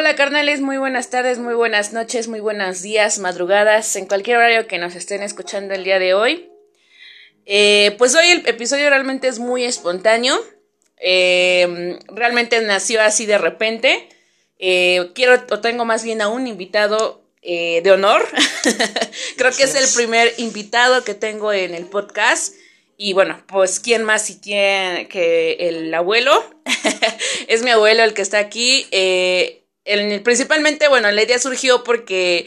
Hola carnales, muy buenas tardes, muy buenas noches, muy buenos días, madrugadas, en cualquier horario que nos estén escuchando el día de hoy. Eh, pues hoy el episodio realmente es muy espontáneo, eh, realmente nació así de repente. Eh, quiero o tengo más bien a un invitado de honor. Creo que es el primer invitado que tengo en el podcast. Y bueno, pues quién más y quién que el abuelo. es mi abuelo el que está aquí. El, principalmente, bueno, la idea surgió porque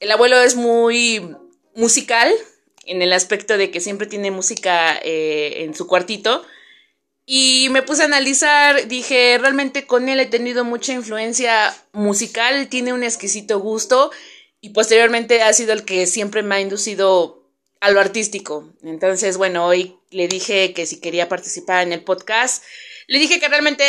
el abuelo es muy musical en el aspecto de que siempre tiene música eh, en su cuartito. Y me puse a analizar, dije, realmente con él he tenido mucha influencia musical, tiene un exquisito gusto y posteriormente ha sido el que siempre me ha inducido a lo artístico. Entonces, bueno, hoy le dije que si quería participar en el podcast, le dije que realmente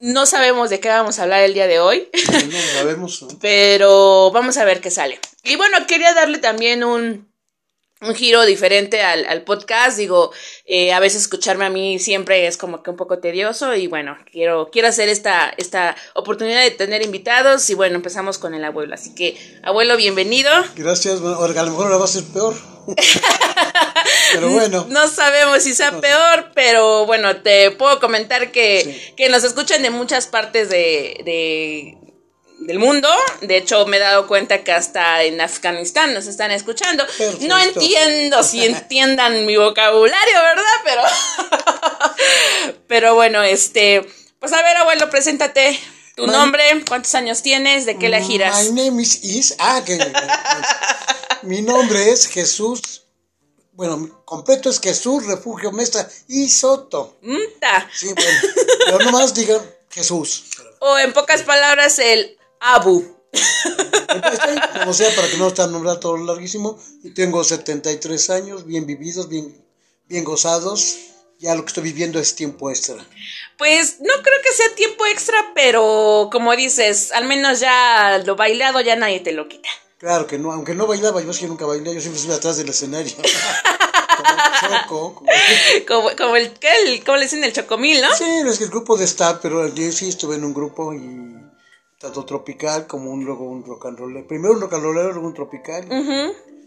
no sabemos de qué vamos a hablar el día de hoy. No sabemos. Pero vamos a ver qué sale. Y bueno, quería darle también un, un giro diferente al, podcast. Digo, eh, a veces escucharme a mí siempre es como que un poco tedioso. Y bueno, quiero, quiero hacer esta, esta oportunidad de tener invitados. Y bueno, empezamos con el abuelo. Así que, abuelo, bienvenido. Gracias. Bueno, a lo mejor ahora va a ser peor. pero bueno. No sabemos si sea peor, pero bueno, te puedo comentar que, nos escuchan de muchas partes de, del mundo. De hecho, me he dado cuenta que hasta en Afganistán nos están escuchando. No entiendo si entiendan mi vocabulario, ¿verdad? Pero, pero bueno, este, pues a ver, abuelo, preséntate. Tu nombre, cuántos años tienes, de qué la giras. My name is Is. Ah, que mi nombre es Jesús. Bueno, completo es Jesús Refugio Mesa y Soto. Sí, bueno. Pero nomás digan Jesús. O en pocas palabras, el Abu. Como sea, para que no esté nombrado todo larguísimo. Y tengo 73 años, bien vividos, bien, bien gozados. Ya lo que estoy viviendo es tiempo extra. Pues no creo que sea tiempo extra, pero como dices, al menos ya lo bailado ya nadie te lo quita. Claro que no, aunque no bailaba, yo sí nunca bailé, yo siempre estuve atrás del escenario. como choco. Como, como, el, ¿cómo le dicen? El chocomil, ¿no? Sí, es que el grupo de staff, pero yo sí estuve en un grupo y tanto tropical como un, luego un rock and roll. Primero un rock and roll, luego un tropical.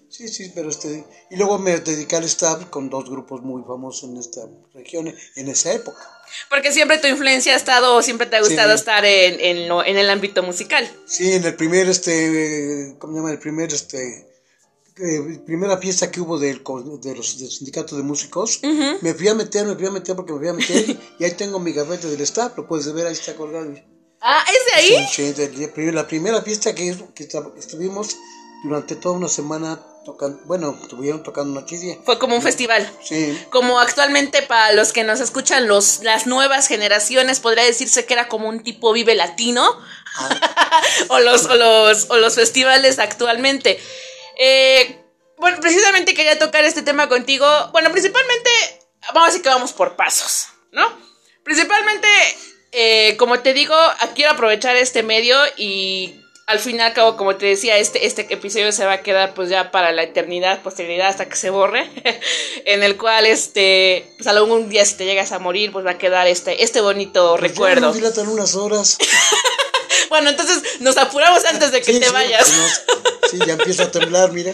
Sí, sí, pero este... Y luego me dediqué al staff con dos grupos muy famosos en esta región, en esa época. Porque siempre tu influencia ha estado, siempre te ha gustado estar en, en, en, el ámbito musical. Sí, en el primer, este, ¿cómo se llama? El primer, este, eh, primera fiesta que hubo del, de los, del sindicato de músicos, me fui a meter, me fui a meter porque me fui a meter y ahí tengo mi gavete del staff, lo puedes ver, ahí está colgado. Ah, ¿es de ahí? Sí, de, la primera fiesta que, que estuvimos durante toda una semana tocando, bueno, estuvieron tocando y Fue como un festival. Sí. Como actualmente para los que nos escuchan, los, las nuevas generaciones, podría decirse que era como un tipo Vive Latino. Ah. o, los, o, los, o los festivales actualmente. Eh, bueno, precisamente quería tocar este tema contigo. Bueno, principalmente, vamos a decir que vamos por pasos, ¿no? Principalmente, eh, como te digo, quiero aprovechar este medio y al final, cabo, como te decía, este, este episodio se va a quedar pues ya para la eternidad, posteridad, hasta que se borre, en el cual, este, pues algún día si te llegas a morir, pues va a quedar este, este bonito pues recuerdo. dilatan unas horas. bueno, entonces nos apuramos antes de que te vayas. sí, ya empieza a temblar, mira.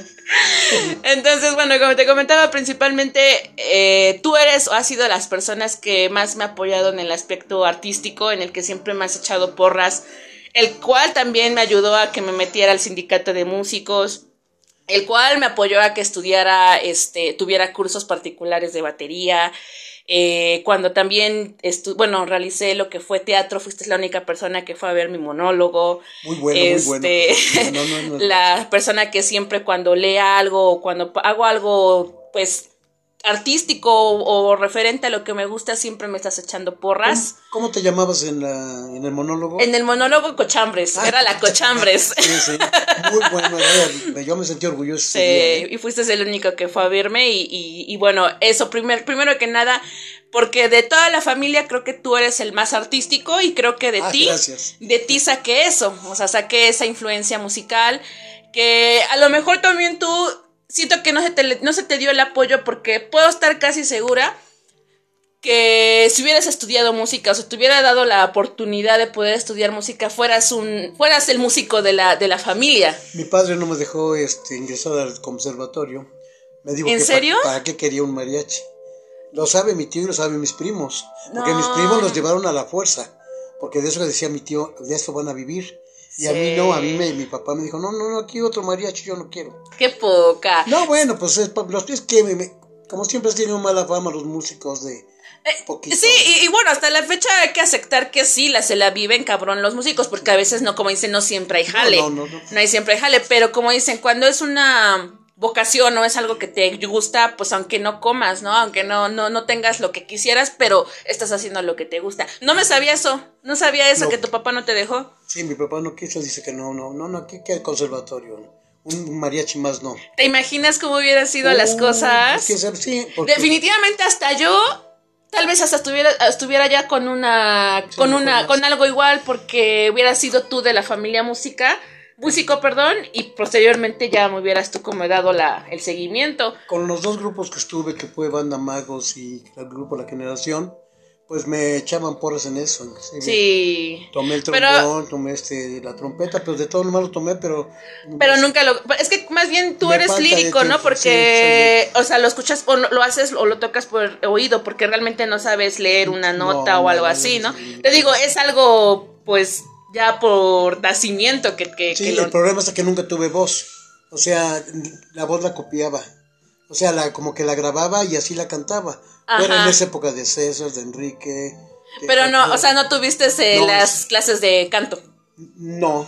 Entonces, bueno, como te comentaba, principalmente eh, tú eres o has sido las personas que más me ha apoyado en el aspecto artístico, en el que siempre me has echado porras el cual también me ayudó a que me metiera al sindicato de músicos, el cual me apoyó a que estudiara, este, tuviera cursos particulares de batería. Eh, cuando también, bueno, realicé lo que fue teatro, fuiste la única persona que fue a ver mi monólogo. Muy bueno, muy bueno. Este, la persona que siempre cuando lea algo o cuando hago algo, pues artístico o, referente a lo que me gusta, siempre me estás echando porras. ¿Cómo, te llamabas en, la, en el monólogo? En el monólogo Cochambres, ah, era la Cochambres. sí, sí, muy bueno, yo me sentí orgulloso. Sí, ¿eh? y fuiste el único que fue a verme y, y, bueno, eso, primer, primero que nada, porque de toda la familia creo que tú eres el más artístico y creo que de ah, ti, de ti saqué eso, o sea, saqué esa influencia musical que a lo mejor también tú siento que no se, te, no se te dio el apoyo porque puedo estar casi segura que si hubieras estudiado música o se te hubiera dado la oportunidad de poder estudiar música, fueras un fueras el músico de la, de la familia. Mi padre no me dejó este, ingresar al conservatorio. Me dijo ¿En que serio? pa- ¿Para qué quería un mariachi? Lo sabe mi tío y lo saben mis primos. Porque mis primos los llevaron a la fuerza. Porque de eso decía mi tío, de eso van a vivir. Y a mí no, a mí me, mi papá me dijo, no, no, no, aquí otro mariachi, yo no quiero. Qué poca. No, bueno, pues es, los es que, me- me- como siempre, tienen mala fama los músicos de poquito. Sí, y, y bueno, hasta la fecha hay que aceptar que sí, la, se la viven cabrón los músicos, porque a veces no, como dicen, no siempre hay jale. no, no, no. hay siempre hay jale, pero como dicen, cuando es una vocación o es algo que te gusta, pues aunque no comas, ¿no? Aunque no, no, no tengas lo que quisieras, pero estás haciendo lo que te gusta. No me sabía eso, no sabía eso, No. que tu papá no te dejó. Sí, mi papá no quiso, dice que no, no, no, no, aquí que el conservatorio. Un mariachi más no. ¿Te imaginas cómo hubieran sido las cosas? es que, ¿sabes? sí, porque- Definitivamente hasta yo tal vez hasta estuviera estuviera ya con una Sí, con una con algo igual porque hubieras sido tú de la familia música músico perdón y posteriormente ya me hubieras tú como dado la el seguimiento Con los dos grupos que estuve, que fue Banda Magos y el grupo La Generación, pues me echaban porras en eso. inclusive. sí Tomé el Pero- trombón, tomé este, la trompeta, pero de todo lo malo tomé, pero... pero nunca lo es que más bien tú eres lírico no porque o sea lo escuchas o lo haces o lo tocas por oído porque realmente no sabes leer una No, nota o algo no, así no, no sí. te digo es algo pues ya por nacimiento que, que, Sí, que lo el problema es que nunca tuve voz. O sea, la voz la copiaba. O sea, la, como que la grababa y así la cantaba. Pero Ajá. en esa época de César, de Enrique... de- Pero no, o sea, no tuviste eh, No, las clases de canto. No,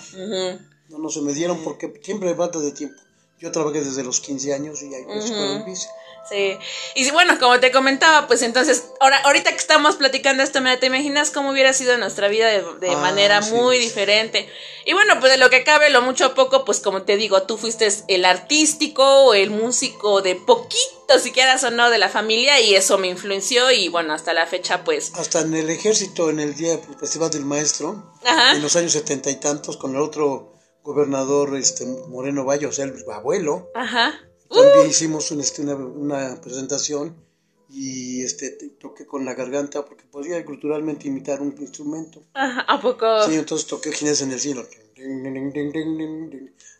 no, no se me dieron porque siempre falta de tiempo. Yo trabajé desde los 15 años y ahí pues, el vice. Sí. Y bueno, como te comentaba, pues entonces, ahora, ahorita que estamos platicando esto, ¿te imaginas cómo hubiera sido nuestra vida de, de Ah, manera sí, muy sí. diferente? Y bueno, pues de lo que cabe, lo mucho a poco, pues como te digo, tú fuiste el artístico o el músico de poquito, si quieras o no, de la familia y eso me influenció y bueno, hasta la fecha, pues... Hasta en el ejército, en el día del Festival del Maestro, Ajá. en los años setenta y tantos, con el otro gobernador este, Moreno Valle, o sea, el abuelo, Ajá. También hicimos un, este, una, una presentación y este, te- toqué con la garganta porque podía culturalmente imitar un instrumento. Ajá. ¿A poco? Sí, entonces toqué Ginés en el cielo.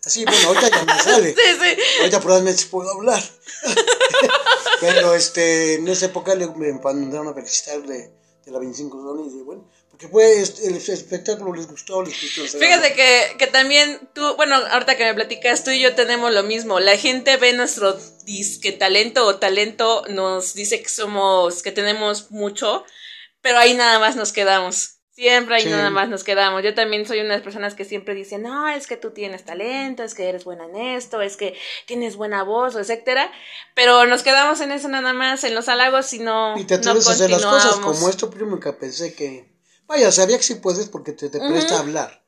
Así, bueno, ahorita ya me sale. Sí, sí. Ahorita probablemente puedo hablar. Pero este, en esa época le, me mandaron a felicitar de, de la 25 zona y de bueno, porque fue este, el espectáculo les gustó, les gustó. Fíjate que, que también tú, bueno, ahorita que me platicas, tú y yo tenemos lo mismo. La gente ve nuestro disque talento o talento, nos dice que somos, que tenemos mucho, pero ahí nada más nos quedamos. Siempre ahí Sí. nada más nos quedamos. Yo también soy una de las personas que siempre dicen, no, es que tú tienes talento, es que eres buena en esto, es que tienes buena voz, etcétera. Pero nos quedamos en eso nada más, en los halagos y no. Y te no atreves a hacer las cosas como esto, pero nunca pensé que. Vaya, sabía que sí puedes porque te, te presta a hablar,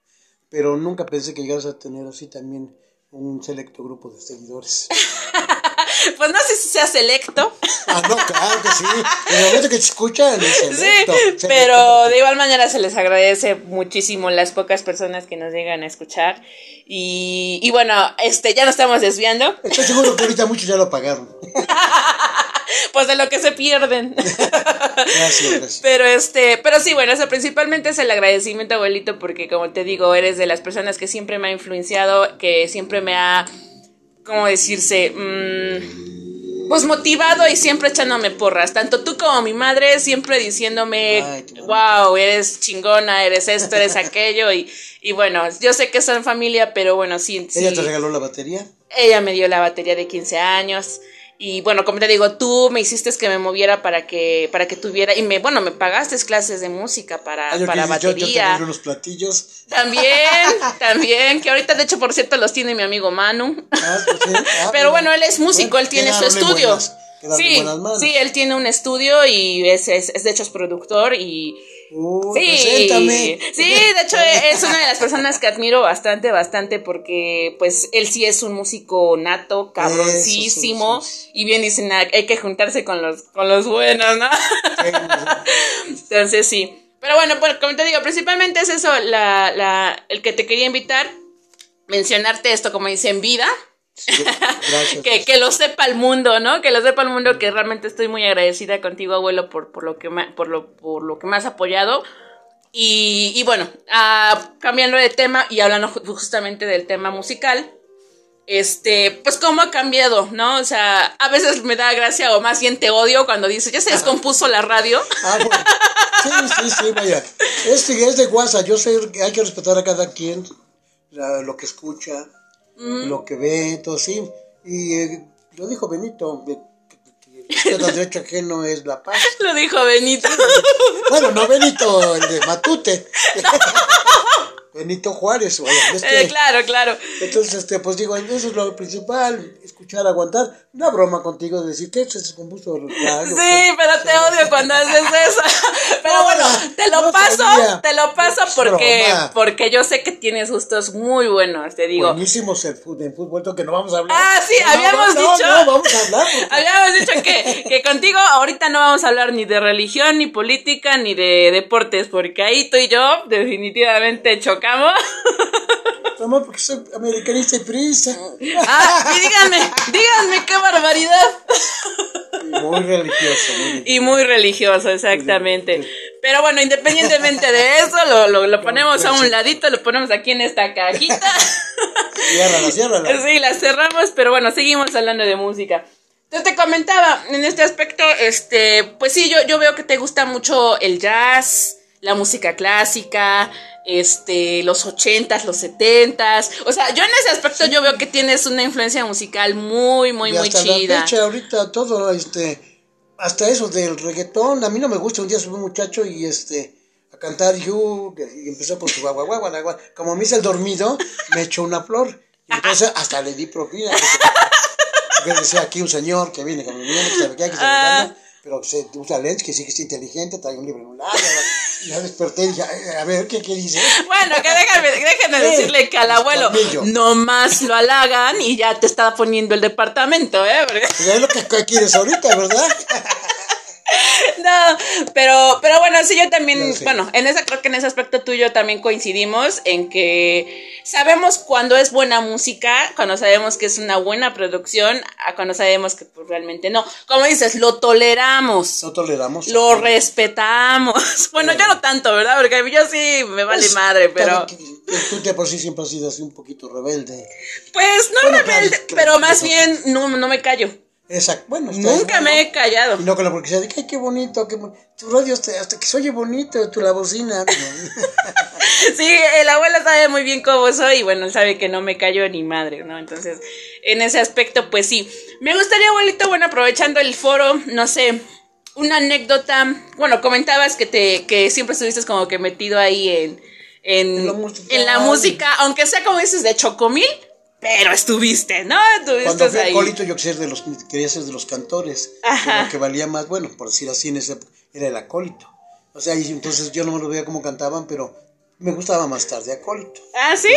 pero nunca pensé que llegaras a tener así también un selecto grupo de seguidores. Pues no sé si sea selecto. Ah, no, claro que sí. En el momento que te escuchan, es Sí, selecto. selecto. pero de igual manera se les agradece muchísimo las pocas personas que nos llegan a escuchar. Y, y bueno, este, ya nos estamos desviando, Estoy seguro que ahorita muchos ya lo pagaron. pues de lo que se pierden. Gracias, gracias. Pero este, pero sí, bueno, eso principalmente es el agradecimiento, abuelito, porque como te digo, eres de las personas que siempre me ha influenciado, que siempre me ha, ¿cómo decirse? Mm, pues motivado y siempre echándome porras. Tanto tú como mi madre, siempre diciéndome, Ay, wow, eres chingona, eres esto, eres aquello. Y, y bueno, yo sé que son familia, pero bueno, sí, sí. ¿Ella te regaló la batería? Ella me dio la batería de 15 años. Y bueno, como te digo, tú me hiciste que me moviera para que, para que tuviera, y me, bueno, me pagaste clases de música para, Ah, para que- yo- Yo, batería. unos platillos. También, también, que ahorita de hecho, por cierto, los tiene mi amigo Manu. Ah, pues sí. Ah, Pero bueno, él es músico, Bueno, él tiene su estudio. buenas- sí, sí, él tiene un estudio y es, es, es de hecho es productor y Uh, sí, preséntame. sí, de hecho es una de las personas que admiro bastante, bastante porque pues él sí es un músico nato, cabroncísimo Eso, y bien dicen "Ah, hay que juntarse con los con los buenos, ¿no? Entonces sí. Pero bueno, pues, como te digo, principalmente es eso, la, la, el que te quería invitar, mencionarte esto, como dice, en vida, Gracias. que, que, lo sepa el mundo, ¿no? Que lo sepa el mundo que realmente estoy muy agradecida contigo, abuelo, por, por, lo, que me, por, lo, por lo que me has apoyado. Y, y bueno, uh, cambiando de tema y hablando justamente del tema musical, este, pues cómo ha cambiado, ¿no? O sea, a veces me da gracia o más bien te odio cuando dices, ya se descompuso la radio. Ah, bueno. Sí, sí, sí, vaya. Este es de WhatsApp, yo sé que hay que respetar a cada quien, lo que escucha, lo que ve, todo sí. Y eh, lo dijo Benito, que, derecho ajeno es la paz. Lo dijo Benito. Bueno, no Benito, el de Matute. Benito Juárez, vaya. Eh, claro, claro. Entonces, este, pues digo, eso es lo principal, escuchar, aguantar. Una broma contigo de decir que se descompuso Sí, pero te odio cuando haces eso. Pero bueno, te lo paso, te lo paso porque, porque yo sé que tienes gustos muy buenos, te digo. Buenísimos en fútbol, que no vamos a hablar. Ah, sí, habíamos dicho. No, vamos a hablar. habíamos dicho que, que contigo ahorita no vamos a hablar ni de religión, ni política, ni de deportes, porque ahí tú y yo definitivamente chocamos Amor, porque soy americanista y prisa. Ah, y díganme, díganme qué barbaridad. muy religioso. y muy religioso, exactamente. Pero bueno, independientemente de eso, lo, lo, ponemos a un ladito, lo ponemos aquí en esta cajita. Ciérrala, ciérrala. Sí, la cerramos, pero bueno, seguimos hablando de música. Entonces te comentaba, en este aspecto, este, pues sí, yo, yo veo que te gusta mucho el jazz, la música clásica, este, los ochentas, los setentas. O sea, yo en ese aspecto yo veo que tienes una influencia musical muy, muy, muy chida. La fecha, ahorita todo, este, hasta eso del reggaetón, a mí no me gusta. Un día subí un muchacho y este, a cantar You, y empezó con su guagua, guagua, Como me hice el dormido, me echó una flor. Y entonces hasta le di propina. Porque decía aquí un señor que viene caminando, que se que se ah pero se usa lentes, que sí que es inteligente, trae un libro en un lado. Ya desperté y dije, a ver, ¿qué, qué dice? Bueno, que déjenme, déjenme decirle que al abuelo nomás lo halagan y ya te está poniendo el departamento, ¿eh? Porque... Pues es lo que quieres ahorita, ¿verdad? No, pero, pero bueno, sí, yo también, bueno, en ese, creo que en ese aspecto tú y yo también coincidimos en que sabemos cuando es buena música, cuando sabemos que es una buena producción, a cuando sabemos que pues, realmente no. Como dices, lo toleramos. Lo toleramos. Lo respetamos. Bueno, yo no tanto, ¿verdad? Porque yo sí me vale pues, madre, pero... Tú de por sí siempre has sido así un poquito rebelde. Pues no rebelde, pero más bien no, no me callo. Exacto. Bueno, Nunca me he callado. Y no con la porque de ay, qué bonito, qué tu radio hasta, hasta, que se oye bonito, tu la bocina. sí, el abuelo sabe muy bien cómo soy y bueno, él sabe que no me callo ni madre, ¿no? Entonces, en ese aspecto, pues sí. Me gustaría, abuelito, bueno, aprovechando el foro, no sé, una anécdota. Bueno, comentabas que te, que siempre estuviste como que metido ahí en, en, en, la, música, en la música, aunque sea como dices, de chocomil pero estuviste, ¿no? Estuviste Cuando fui ahí. Colito yo quería ser de los, quería ser de los cantores, Ajá. que valía más, bueno, por decir así, en ese, era el acólito. O sea, y entonces yo no me lo veía como cantaban, pero me gustaba más tarde acólito. ¿Ah, sí?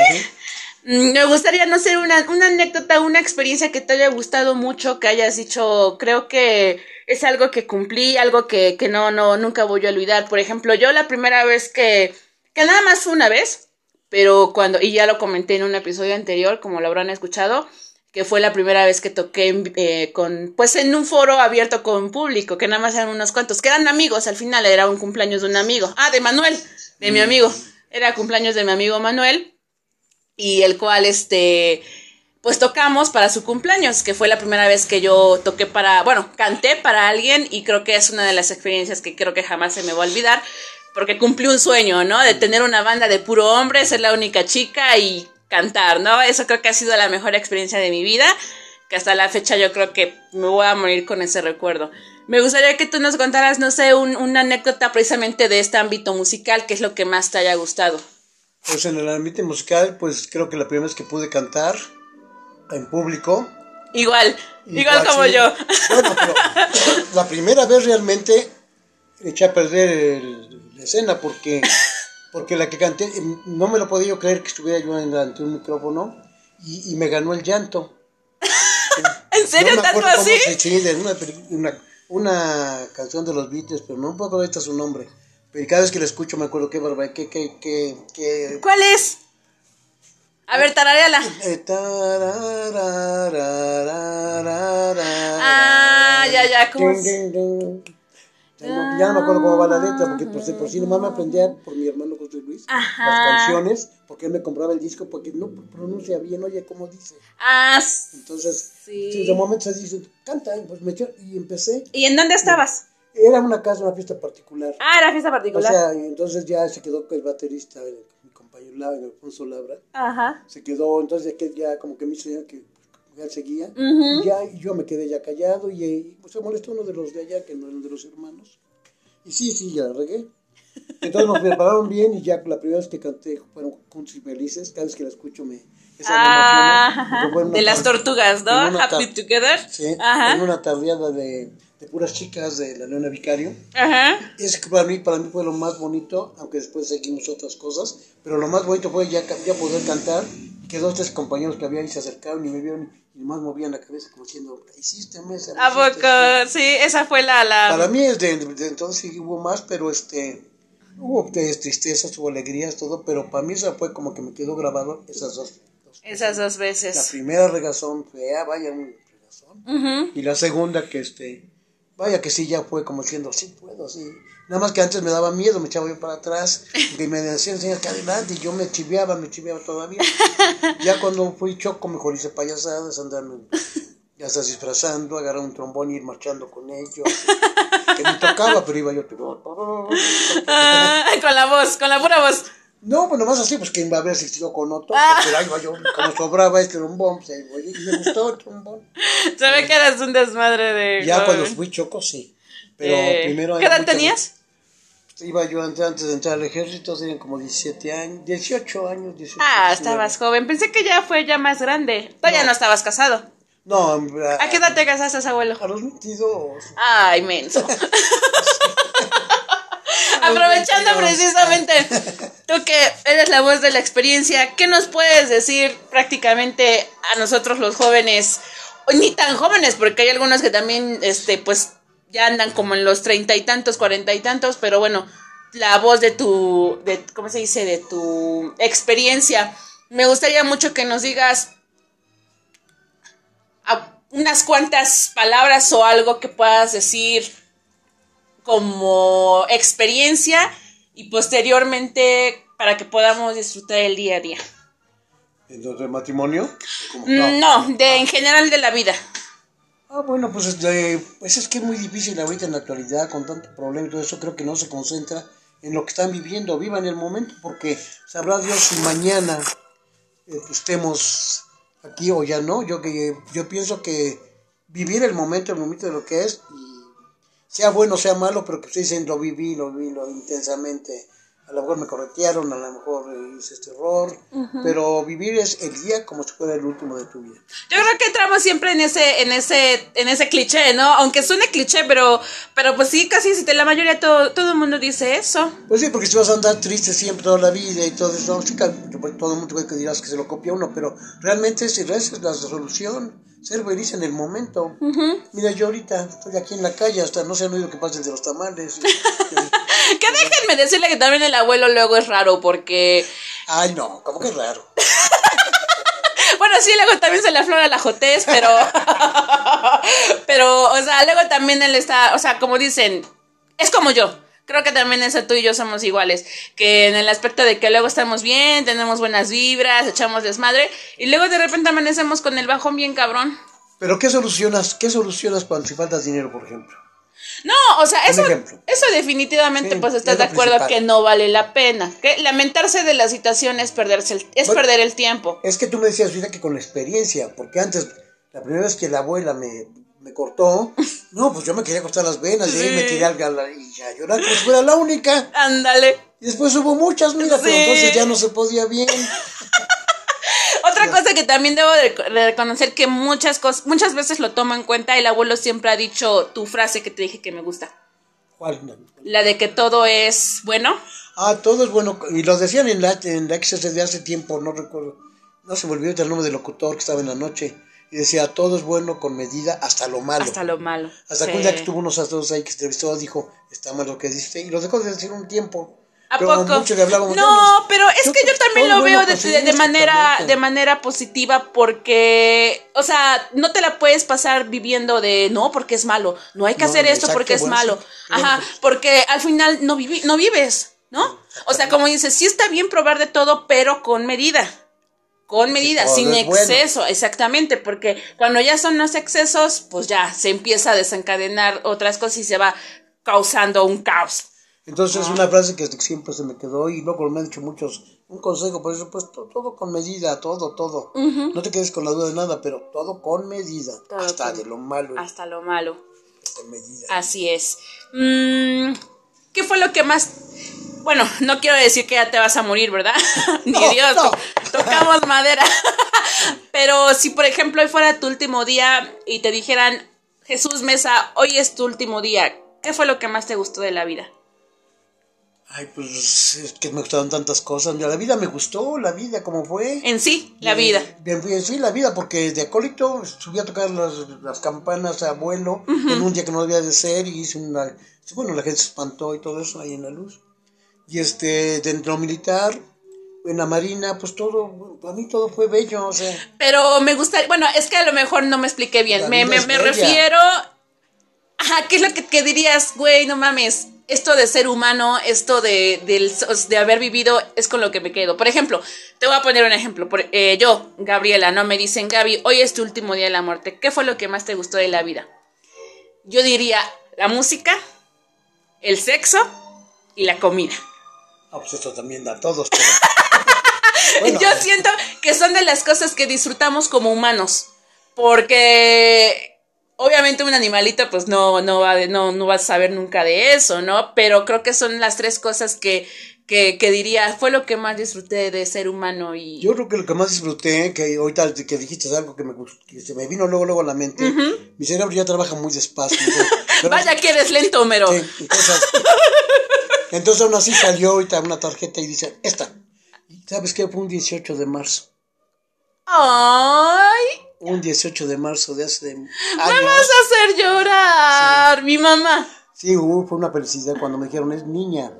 Mm, me gustaría, no sé, una, una anécdota, una experiencia que te haya gustado mucho, que hayas dicho, creo que es algo que cumplí, algo que, que no, no, nunca voy a olvidar. Por ejemplo, yo la primera vez que, que nada más fue una vez, pero cuando, y ya lo comenté en un episodio anterior, como lo habrán escuchado, que fue la primera vez que toqué eh, con, pues en un foro abierto con público, que nada más eran unos cuantos, que eran amigos, al final era un cumpleaños de un amigo, ah, de Manuel, de mi mm. amigo, era cumpleaños de mi amigo Manuel, y el cual, este, pues tocamos para su cumpleaños, que fue la primera vez que yo toqué para, bueno, canté para alguien, y creo que es una de las experiencias que creo que jamás se me va a olvidar, porque cumplí un sueño, ¿no? De tener una banda de puro hombre, ser la única chica y cantar, ¿no? Eso creo que ha sido la mejor experiencia de mi vida, que hasta la fecha yo creo que me voy a morir con ese recuerdo. Me gustaría que tú nos contaras, no sé, una anécdota precisamente de este ámbito musical, que es lo que más te haya gustado. Pues en el ámbito musical, pues creo que la primera vez que pude cantar en público. Igual, igual, como yo. Bueno, pero la primera vez realmente eché a perder el, la escena porque, porque la que canté, no me lo podía yo creer que estuviera yo ante un micrófono y, y me ganó el llanto. ¿En serio tanto así? sí, de una, una, una, canción de los Beatles, pero no me acuerdo ahorita su nombre. Pero cada vez que la escucho me acuerdo qué barba, qué, qué, qué, ¿Cuál es? A ver, tarareala. Ah, ya, ya, ¿cómo ding. Ya no, ya no me acuerdo cómo va la letra, porque de por sí nomás me aprendía por mi hermano José Luis Ajá. las canciones, porque él me compraba el disco, porque no pronuncia bien, oye, ¿cómo dice? Ah, Entonces, Sí. de momento se dice, canta, y pues me echó- y empecé. ¿y en dónde estabas? Era una casa, una fiesta particular. Ah, era fiesta O particular. sea, y entonces ya se quedó con el baterista, mi compañero Lara, Alfonso Labra, Ajá. se quedó, entonces ya, como que me hizo ya que ya seguía, Ujú. y ya y yo me quedé ya callado, y, pues, se molestó uno de los de allá, que no era de los hermanos, y sí, sí, ya la regué. Entonces nos prepararon bien y ya la primera vez que canté fueron Juntos y Felices, cada vez que la escucho me... Esa me Ah, en una de las tortugas, ¿no? en Happy Together. Sí, en Ajá. una tardeada de, de puras chicas de la Leona Vicario. Ajá. Ese que para mí, para mí fue lo más bonito, aunque después seguimos otras cosas, pero lo más bonito fue ya, ya poder cantar que dos, tres compañeros que había ahí se acercaron y me vieron y nomás movían la cabeza como diciendo, hiciste mesa. ¿A hiciste poco? Sí, esa fue la... la... Para mí es de, de entonces sí hubo más, pero este, hubo tristezas, hubo alegrías, todo, pero para mí esa fue como que me quedó grabado esas dos. dos. Esas dos La veces. primera regazón fea, vaya un regazón. Y la segunda que este, vaya que sí ya fue como diciendo, sí puedo, sí. Nada más que antes me daba miedo, me echaba yo para atrás, y me decían, señor, que adelante, y yo me chiveaba, me chiveaba todavía. ya cuando fui choco, mejor hice payasadas, andarme ya estás disfrazando, agarrar un trombón y ir marchando con ellos. que me tocaba, pero iba yo. Ah, con la voz, con la pura voz. No, pues nomás así, pues que iba a haber asistido con otro, Ah. pero ahí iba yo, como sobraba este trombón, pues, ahí voy, y me gustó el trombón. Se ve que eras un desmadre de... Ya cuando fui choco, sí. Pero Eh, primero... ¿Qué edad tenías? Iba yo antes, de entrar al ejército, tenían como 17 años, 18 años, 18 Ah, 19. estabas joven. Pensé que ya fue ya más grande. Todavía no, No. estabas casado. No, ¿A qué edad te casaste, abuelo? A los 22. Ay, menso. Aprovechando precisamente tú que eres la voz de la experiencia, ¿qué nos puedes decir prácticamente a nosotros los jóvenes? Ni tan jóvenes, porque hay algunos que también, este, pues, ya andan como en los treinta y tantos, cuarenta y tantos, pero bueno, la voz de tu, de, ¿cómo se dice? De tu experiencia. Me gustaría mucho que nos digas unas cuantas palabras o algo que puedas decir como experiencia y posteriormente para que podamos disfrutar el día a día. Entonces, ¿el matrimonio? Mm, No, de en general de la vida. Ah, bueno, pues, este, pues es que es muy difícil ahorita en la actualidad, con tanto problema y todo eso, creo que no se concentra en lo que están viviendo, vivan el momento, porque sabrá Dios si mañana eh, pues, estemos aquí o ya no. Yo que yo pienso que vivir el momento, el momento de lo que es, y sea bueno, sea malo, pero que ustedes dicen lo viví, lo viví lo intensamente. A lo mejor me corretearon, a lo mejor eh, hice este error, pero vivir es el día como si fuera el último de tu vida. Yo creo que entramos siempre en ese, en ese, en ese cliché, ¿no? Aunque suene cliché, pero, pero pues sí, casi si te- la mayoría todo, todo el mundo dice eso. Pues sí, porque si vas a andar triste siempre toda la vida y todo eso, claro, todo el mundo puede que dirás que se lo copia uno, pero realmente esa es la solución, ser feliz en el momento. Mira, yo ahorita estoy aquí en la calle, hasta no se han oído que pasen de los tamales. Que déjenme decirle que también el abuelo luego es raro porque... Ay, no, como que raro. Bueno, sí, luego también se le aflora la jotez, pero... pero, o sea, luego también él está, o sea, como dicen, es como yo. Creo que también eso tú y yo somos iguales. Que en el aspecto de que luego estamos bien, tenemos buenas vibras, echamos desmadre, y luego de repente amanecemos con el bajón bien cabrón. Pero ¿qué solucionas, qué solucionas cuando si faltas dinero, por ejemplo? No, o sea, eso, eso definitivamente, Sí, pues es estás de acuerdo principal. que no vale la pena. Que lamentarse de la situación es perderse el, es Bueno, perder el tiempo. Es que tú me decías ahorita que con la experiencia, porque antes, la primera vez que la abuela me, me cortó, no, pues yo me quería cortar las venas y ahí me tiré al y a llorar como si fuera la única. Ándale. Y después hubo muchas, mira, pero entonces ya no se podía bien. Otra cosa que también debo de reconocer que muchas cosas, muchas veces lo tomo en cuenta, el abuelo siempre ha dicho tu frase que te dije que me gusta. ¿Cuál? La de que todo es bueno. Ah, todo es bueno. Y lo decían en la, en la XS de hace tiempo, no recuerdo. No se me olvidó el nombre del locutor que estaba en la noche. Y decía, todo es bueno con medida hasta lo malo. Hasta lo malo. Hasta que Sí. un día que tuvo unos astros ahí que se entrevistó, dijo, está mal lo que dice. Y lo dejó de decir un tiempo. ¿A poco? no, pero es que yo también lo veo de, manera de manera positiva porque, o sea, no te la puedes pasar viviendo de no porque es malo, no hay que hacer esto porque es malo, ajá, porque al final no no vives, ¿no? O sea, como dices, sí está bien probar de todo, pero con medida. Con medida, sin exceso, exactamente, porque cuando ya son los excesos, pues ya se empieza a desencadenar otras cosas y se va causando un caos. Entonces es una frase que siempre se me quedó y luego me han dicho muchos, un consejo, por eso pues todo, con medida, todo, todo. No te quedes con la duda de nada, pero todo con medida, hasta de lo malo. Hasta lo malo. Con medida. Así es. Mm, ¿Qué fue lo que más... Bueno, no quiero decir que ya te vas a morir, ¿verdad? Ni Dios, tocamos madera. pero si por ejemplo hoy fuera tu último día y te dijeran, Jesús Mesa, hoy es tu último día, ¿qué fue lo que más te gustó de la vida? Ay, pues es que me gustaron tantas cosas. La vida me gustó, la vida como fue. En sí, la vida. en sí, la vida, porque de acólito subí a tocar las, campanas a vuelo en un día que no debía de ser y hice una... Bueno, la gente se espantó y todo eso ahí en la luz. Y este, dentro militar, en la marina, pues todo, para mí todo fue bello, o sea. Pero me gusta, bueno, es que a lo mejor no me expliqué bien. Me, me, me refiero... Ajá, ¿qué es lo que, que dirías, güey, no mames? Esto de ser humano, esto de, de, haber vivido, es con lo que me quedo. Por ejemplo, te voy a poner un ejemplo. Por, eh, yo, Gabriela, ¿no? Me dicen, Gaby, hoy es tu último día de la muerte. ¿Qué fue lo que más te gustó de la vida? Yo diría la música, el sexo y la comida. Ah, pues esto también da a todos. yo siento que son de las cosas que disfrutamos como humanos. Porque obviamente un animalito pues no, no, va no, no vas a saber nunca de eso, ¿no? Pero creo que son las tres cosas que, que, que, diría, fue lo que más disfruté de ser humano y... Yo creo que lo que más disfruté, que ahorita que dijiste algo que, me, que se me vino luego, luego a la mente, mi cerebro ya trabaja muy despacio. Vaya que eres lento, Homero. entonces, entonces aún así salió ahorita una tarjeta y dice, esta. ¿Sabes qué? Fue un 18 de marzo. ¡Ay! Un 18 de marzo de hace años. ¡Me vas a hacer llorar! Mi mamá. Sí, fue una felicidad cuando me dijeron, es niña.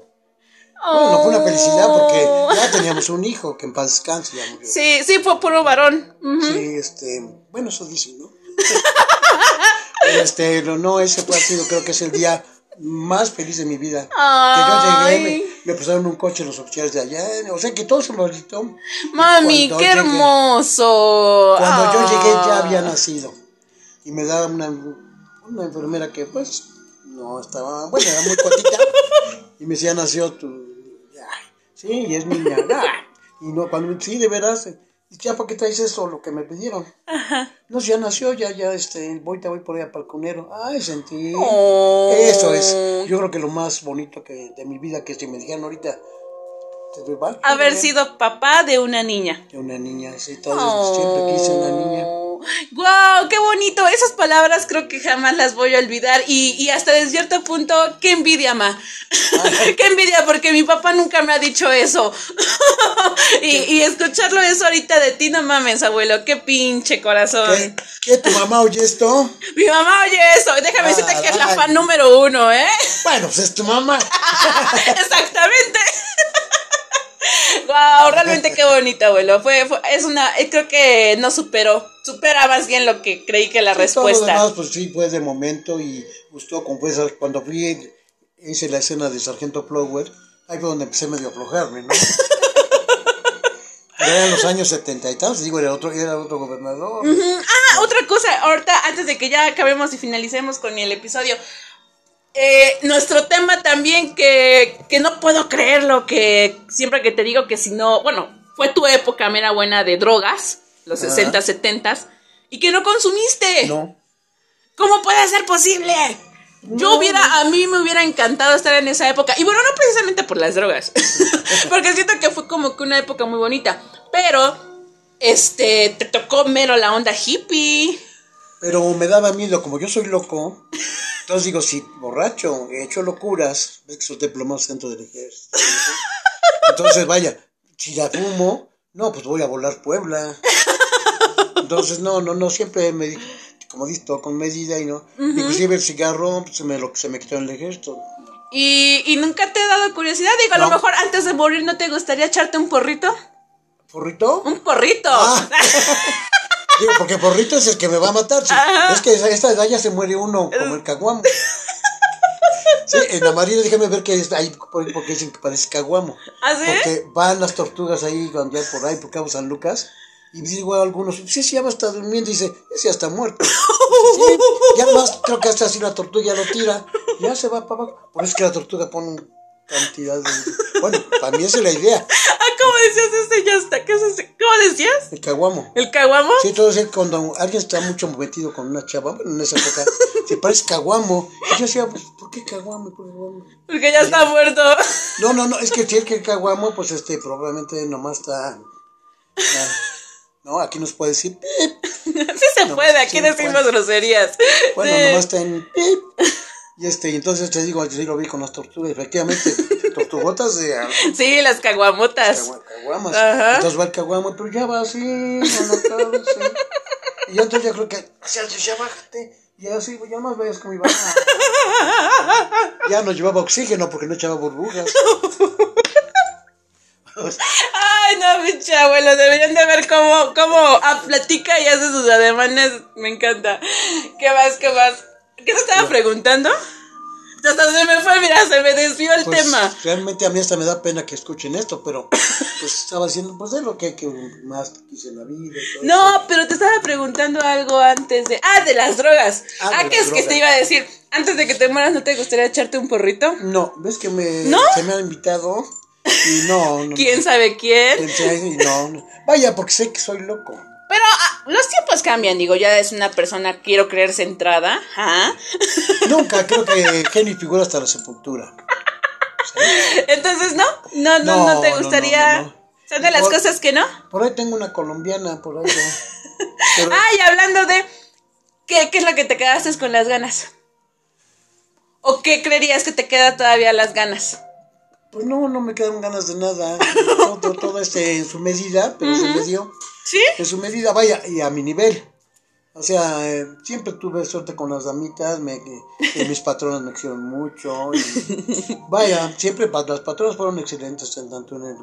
Bueno, no fue una felicidad porque oh. ya teníamos un hijo que en paz descanse. Sí, sí, fue puro varón. Sí, este, bueno, eso dicen, ¿no? este, no, ese fue, ha sido, creo que es el día más feliz de mi vida. Que yo llegué, me, me, pasaron un coche los oficiales de allá, o sea que todo se gritó. Mami, qué hermoso. Cuando yo llegué ya había nacido. Y me daba una, una enfermera que pues no estaba, bueno, era muy cuatita. y me decía, nació tu... Ay, sí, y es niña. y no, cuando sí, de veras, ya para qué traes eso, lo que me pidieron. Ajá. No, ya nació, ya, ya, este, voy, te voy por ahí a Palconero. Ay, sentí. Oh. Eso es, yo creo que lo más bonito que de mi vida, que si me dijeron ahorita, Haber sido papá de una niña. De una niña, sí, todo, siempre quise una niña. ¡Guau! ¡Qué bonito! Esas palabras creo que jamás las voy a olvidar. Y, y hasta de cierto punto, qué envidia, ma. qué envidia, porque mi papá nunca me ha dicho eso. y, y, escucharlo eso ahorita de ti, no mames, abuelo. Qué pinche corazón. ¿Qué? ¿Tu mamá oye esto? mi mamá oye eso. Déjame decirte que es la fan número uno, ¿eh? Bueno, pues es tu mamá. Exactamente. Wow, realmente qué bonito, abuelo. Fue, es una, eh, creo que no superó, supera más bien lo que creí que la respuesta. Todo pues sí, fue de momento y gustó, como pues, cuando fui, hice la escena de Sargento Flower, ahí fue donde empecé medio a aflojarme, ¿no? Era en los años setenta y tantos, digo, era otro, era otro gobernador. Ah, otra cosa, ahorita, antes de que ya acabemos y finalicemos con el episodio, eh, nuestro tema también que, que no puedo creerlo, que siempre que te digo que si no, bueno, fue tu época mera buena de drogas, los 60, 70, y que no consumiste. No. ¿Cómo puede ser posible? Yo hubiera, a mí me hubiera encantado estar en esa época. Y bueno, no precisamente por las drogas. porque siento que fue como que una época muy bonita. Pero, este, te tocó mero la onda hippie. Pero me daba miedo, como yo soy loco. Entonces digo, si borracho, he hecho locuras, ves que soy diplomados dentro del ejército. Entonces, vaya, si ya fumo, no, pues voy a volar Puebla. Entonces, no, no, no, siempre me como dices, todo con medida y no. Inclusive el cigarro pues, se, me, lo, se me quitó en el ejército. ¿Y, y nunca te ha dado curiosidad? Digo, a lo mejor antes de morir no te gustaría echarte un porrito. ¿Porrito? Un porrito. Ah. Digo, porque porrito es el que me va a matar. sí. Es que a esta edad ya se muere uno como el caguamo. Sí, en la marina déjame ver que es ahí por- porque dicen que parece caguamo. ¿Ah, sí? Porque van las tortugas ahí cuando ya por ahí por Cabo San Lucas. Y digo a algunos, sí, sí, ya va a estar durmiendo. Y dice, ese ya está muerto. Sí, ya más creo que hasta así la tortuga lo tira. Ya se va para abajo. Por eso es que la tortuga pone cantidad de. Bueno, para mí esa es la idea. ¿cómo decías ese ya está? ¿Qué es ese? ¿Cómo decías? El caguamo. ¿El caguamo? Sí, entonces cuando alguien está mucho metido con una chava, bueno, en esa época, se parece caguamo. Y yo decía, pues, ¿por qué caguamo? ¿Por qué caguamo? Porque ya está muerto. No, no, no, es que si es que el caguamo, pues este, probablemente nomás está. ah, no, aquí nos puede decir pip. Sí se puede, aquí sí, decimos puede. groserías. Bueno, Sí. nomás está en pip. Y este, entonces te digo, yo lo vi con las tortugas, efectivamente, tortugotas de Sí, las caguamotas. cagua- caguamas. Ajá. Entonces va el caguamo, pero ya va así, sí. Y yo entonces ya creo que, ya bájate. Y así, ya más veas cómo iba. Ya no llevaba oxígeno porque no echaba burbujas. Ay, no, pinche abuelo, deberían de ver cómo, cómo platica y hace sus ademanes. Me encanta. ¿Qué más, qué más? ¿Qué te estaba preguntando? Hasta se me fue, mira, se me desvió el Pues, tema. Realmente a mí hasta me da pena que escuchen esto, pero pues estaba diciendo, pues es lo que, que más quise en la vida. y todo eso. No, pero te estaba preguntando algo antes de... Ah, de las drogas. Ah, Ah, que es que te iba a decir, antes de que te mueras, ¿no te gustaría echarte un porrito? No, ves que me, ¿No? se me han invitado y no, no. ¿Quién sabe quién? No. Vaya, porque sé que soy loco. Pero ah, los tiempos cambian, digo, ya es una persona, quiero creer, centrada. ¿ah? Nunca, creo que Jenny figura hasta la sepultura. Entonces, ¿no? No, no, no, No, te gustaría... no, no, no. Son de las Por- cosas que no. Por ahí tengo una colombiana, por ahí. Ay, hablando de... ¿qué, ¿Qué es lo que te quedaste con las ganas? ¿O qué creerías que te queda todavía las ganas? Pues no, no me quedaron ganas de nada. Todo, todo este en su medida, pero se me dio. ¿Sí? En su medida, vaya, y a mi nivel. O sea, eh, siempre tuve suerte con las damitas, me, que- mis patronas me quisieron mucho. y vaya, siempre las patronas fueron excelentes, en tanto en el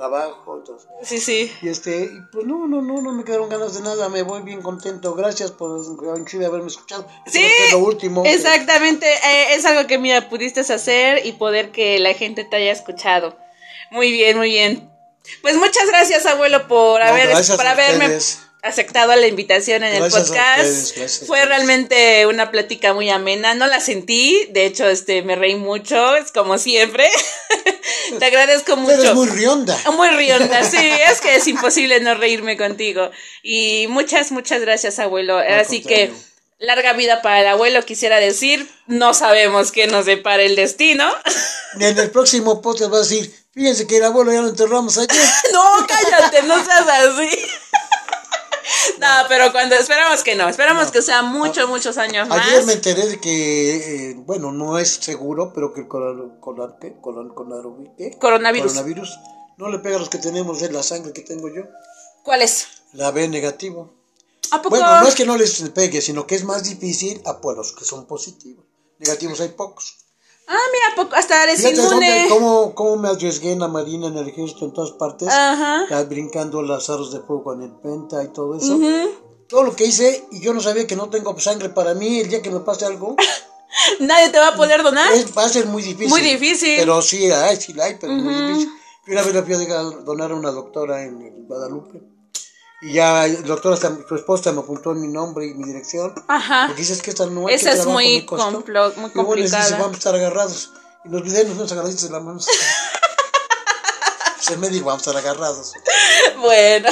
trabajo. entonces, Sí, sí. y este, pues no, no, no, no me quedaron ganas de nada, me voy bien contento. Gracias por inclusive haberme escuchado. Sí, fue lo último. exactamente. eh, es algo que, mira, pudiste hacer y poder que la gente te haya escuchado. Muy bien, muy bien. Pues muchas gracias, abuelo, por haber, gracias por haberme ustedes. Aceptado la invitación en Gracias el podcast. ustedes, gracias Fue realmente una plática muy amena. No la sentí, de hecho, este, me reí mucho, es como siempre. te agradezco mucho. Pero es muy rionda. Muy rionda, sí, es que es imposible no reírme contigo. Y muchas, muchas gracias, abuelo. Así que, larga vida para el abuelo, quisiera decir. No sabemos qué nos depara el destino. En el próximo podcast va a decir, fíjense que el abuelo ya lo enterramos ayer. no, cállate, no seas así. No, pero cuando esperamos que no, esperamos que sea muchos, muchos años más. Ayer me enteré de que, eh, bueno, no es seguro, pero que el coronavirus, no le pega a los que tenemos de la sangre que tengo yo, ¿Cuál es? la B negativo. ¿A poco? Bueno, no es que no les pegue, sino que es más difícil a pues, los que son positivos. Negativos hay pocos. Ah, mira, ¿a poco hasta eres Fíjate dónde, inmune. cómo, cómo me arriesgué en la marina, en el ejército, en todas partes. Ajá. ya brincando las aros de fuego con el penta y todo eso. Todo lo que hice, y yo no sabía que no tengo sangre para mí, el día que me pase algo, Nadie te va a poder donar. es, va a ser muy difícil. Muy difícil. Pero sí, hay, sí la hay, pero muy difícil. Yo una vez le fui a donar a una doctora en Guadalupe. Y ya el doctor, hasta su esposa me apuntó mi nombre y mi dirección. Ajá. Porque dices que esta no hay Esa que es muy complo- muy Y bueno, les dice, complicada. vamos a estar agarrados. Y nos olvidé, nos agarraditos de la mano. Se me dijo, vamos a estar agarrados. Bueno.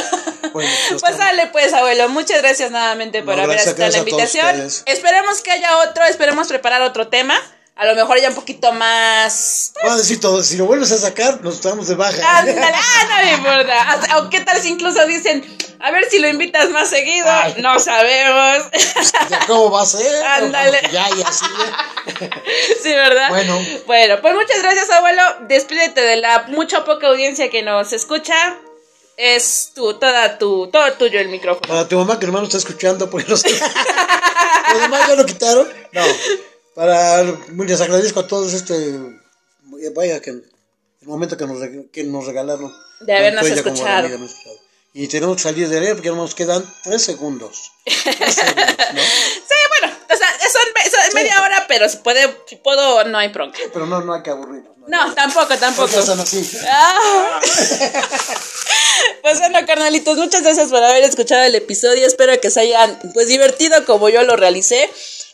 Bueno, Pues estamos- dale pues, abuelo. Muchas gracias nuevamente por No, haber aceptado la invitación. Esperemos que haya otro, esperemos preparar otro tema. A lo mejor ya un poquito más... Van a decir todo, si lo vuelves a sacar, nos estamos de baja. Ándale, ah, no me importa. O qué tal si incluso dicen, a ver si lo invitas más seguido. Ay. No sabemos. Ya, ¿Cómo va a ser? Ándale. Ya, ya, sí. sí, ¿verdad? Bueno. Bueno, pues muchas gracias, abuelo. Despídete de la mucha poca audiencia que nos escucha. Es tu, toda tu, todo tuyo el micrófono. Para tu mamá que hermano está escuchando, pues no sé. ¿Los demás ya lo quitaron? No. Para, les agradezco a todos este, vaya que el momento que nos, que nos regalaron. De habernos escuchado. Y tenemos que salir de ahí porque nos quedan tres segundos. Tres segundos ¿no? Sí, bueno, o sea, son, media hora, pero si, puede, si puedo, no hay bronca. pero no, no hay que aburrirnos. No, tampoco, tampoco. Ah. pues bueno, carnalitos, muchas gracias por haber escuchado el episodio. Espero que se hayan pues divertido como yo lo realicé.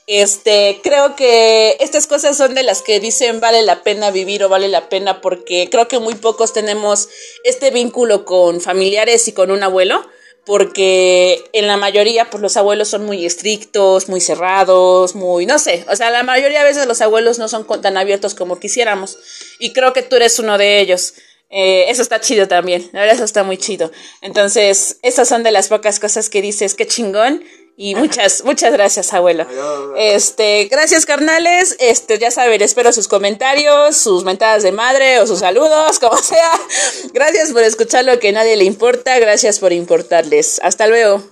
Este, creo que estas cosas son de las que dicen vale la pena vivir o vale la pena porque creo que muy pocos tenemos este vínculo con familiares y con un abuelo porque en la mayoría pues los abuelos son muy estrictos, muy cerrados, muy no sé, o sea, la mayoría de veces los abuelos no son tan abiertos como quisiéramos y creo que tú eres uno de ellos. Eh, eso está chido también, la verdad eso está muy chido. Entonces, esas son de las pocas cosas que dices, qué chingón y muchas, muchas gracias, abuelo. Este, gracias, carnales. Este, ya saben, espero sus comentarios, sus mentadas de madre o sus saludos, como sea. Gracias por escuchar lo que nadie le importa. Gracias por importarles. Hasta luego.